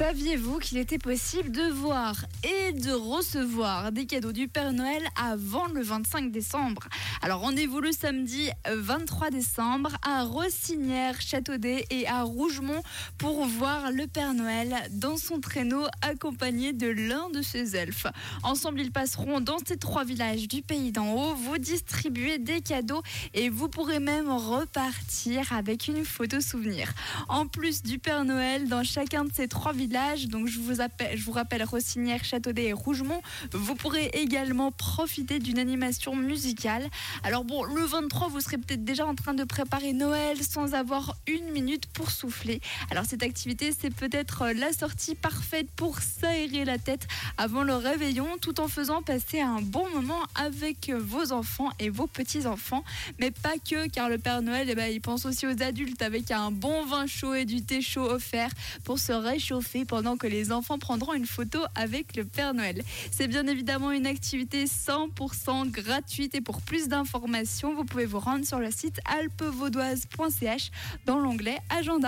Saviez-vous qu'il était possible de voir et de recevoir des cadeaux du Père Noël avant le 25 décembre? Alors rendez-vous le samedi 23 décembre à Rossinière, Châteaudet et à Rougemont pour voir le Père Noël dans son traîneau accompagné de l'un de ses elfes. Ensemble, ils passeront dans ces trois villages du pays d'en haut, vous distribuer des cadeaux et vous pourrez même repartir avec une photo souvenir. En plus du Père Noël, dans chacun de ces trois villages, donc je vous, rappelle Rossinière, Châteaudet et Rougemont. Vous pourrez également profiter d'une animation musicale. Alors bon, le 23, vous serez peut-être déjà en train de préparer Noël sans avoir une minute pour souffler. Alors cette activité, c'est peut-être la sortie parfaite pour s'aérer la tête avant le réveillon, tout en faisant passer un bon moment avec vos enfants et vos petits-enfants. Mais pas que, car le Père Noël, eh ben, il pense aussi aux adultes avec un bon vin chaud et du thé chaud offert pour se réchauffer pendant que les enfants prendront une photo avec le Père Noël. C'est bien évidemment une activité 100% gratuite et pour plus d'informations, vous pouvez vous rendre sur le site alpevaudoise.ch dans l'onglet Agenda.